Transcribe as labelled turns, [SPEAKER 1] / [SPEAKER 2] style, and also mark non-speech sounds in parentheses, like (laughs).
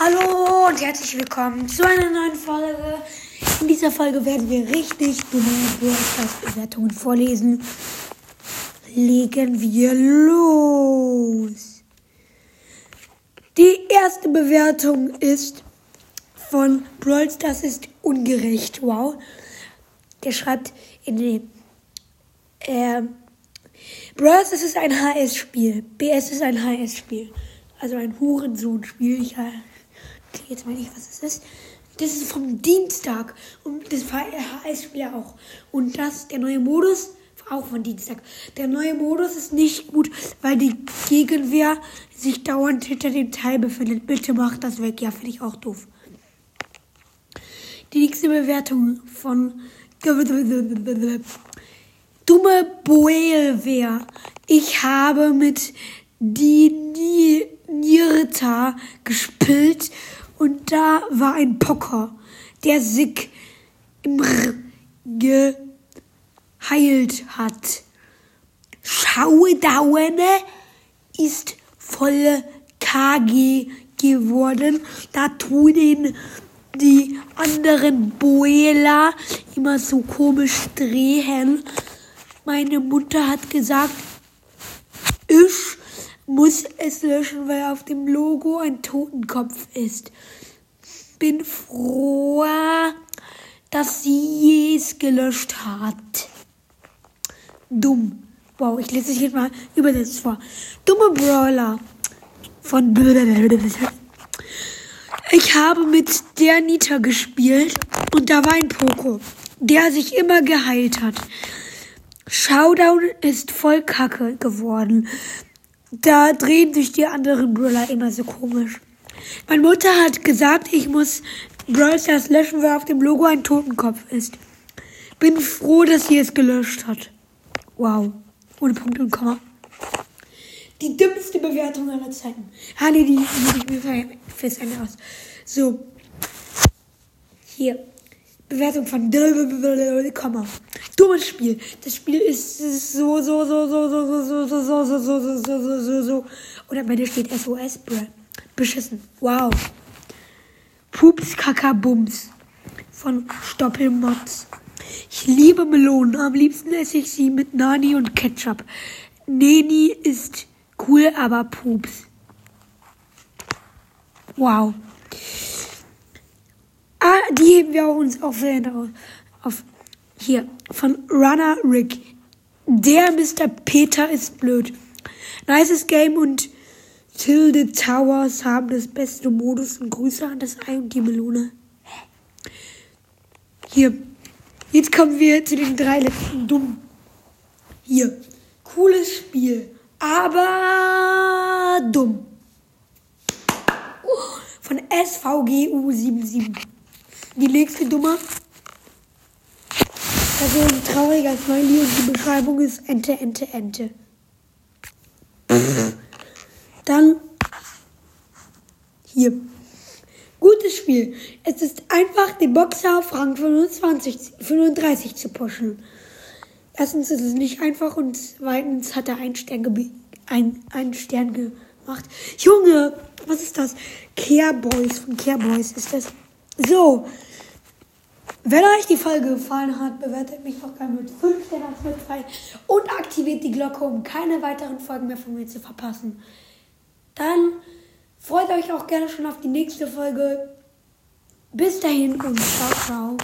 [SPEAKER 1] Hallo und herzlich willkommen zu einer neuen Folge. In dieser Folge werden wir richtig dumme Bewertungen vorlesen. Legen wir los. Die erste Bewertung ist von Brawl Das ist ungerecht. Wow. Der schreibt in den äh, Brawl das ist ein HS-Spiel. BS ist ein HS-Spiel. Also ein Hurensohn-Spiel. Ich äh, jetzt mal nicht, was es ist. Das ist vom Dienstag. Und das war HS-Spiel auch. Und das, der neue Modus, auch von Dienstag. Der neue Modus ist nicht gut, weil die Gegenwehr sich dauernd hinter dem Teil befindet. Bitte macht das weg. Ja, finde ich auch doof. Die nächste Bewertung von Dumme Boelwehr. Ich habe mit die Nirta gespielt und da war ein Pocker, der sich im R geheilt hat. Schaudaune ist voll KG geworden. Da tun ihn die anderen Boela immer so komisch drehen. Meine Mutter hat gesagt, ich muss es löschen, weil auf dem Logo ein Totenkopf ist. Bin froh, dass sie es gelöscht hat. Dumm. Wow, ich lese es hier mal übersetzt vor. Dumme Brawler von (laughs) Ich habe mit der Nita gespielt und da war ein Poco, der sich immer geheilt hat. Showdown ist voll kacke geworden. Da drehen sich die anderen Brawler immer so komisch. Meine Mutter hat gesagt, ich muss Brawl Stars löschen, weil auf dem Logo ein Totenkopf ist. Bin froh, dass sie es gelöscht hat. Wow. Ohne Punkt und Komma. Die dümmste Bewertung aller Zeiten. Ah, die nehme ich mir fürs Ende aus. So. Hier. Bewertung von Komma. Dummes Spiel. Das Spiel ist so, so, so, so, so, so, so, so, so, so, so, so, so, so, so. Und am Ende steht SOS, bruh. Beschissen. Wow. Pups, Kaka, Bums. Von Stoppelmods. Ich liebe Melonen. Am liebsten esse ich sie mit Nani und Ketchup. Neni ist cool, aber Pups. Wow. Ah, die heben wir uns auf, auf hier von Runner Rick. Der Mr. Peter ist blöd. Nices Game und Tilde Towers haben das beste Modus und Grüße an das Ei und die Melone. Hier. Jetzt kommen wir zu den drei letzten Dummen. Hier. Cooles Spiel, aber dumm. Von SVGU77. Die nächste Dumme. Also ein trauriger Smiley und die Beschreibung ist Ente, Ente, Ente. Dann hier. Gutes Spiel. Es ist einfach, den Boxer auf Rang 25, 35 zu pushen. Erstens ist es nicht einfach und zweitens hat er einen Stern, ein, einen Stern gemacht. Junge, was ist das? Care Boys von Care Boys ist das. So, wenn euch die Folge gefallen hat, bewertet mich doch gerne mit 5 Sternen auf Spotify und aktiviert die Glocke, um keine weiteren Folgen mehr von mir zu verpassen. Dann freut euch auch gerne schon auf die nächste Folge. Bis dahin und ciao, ciao.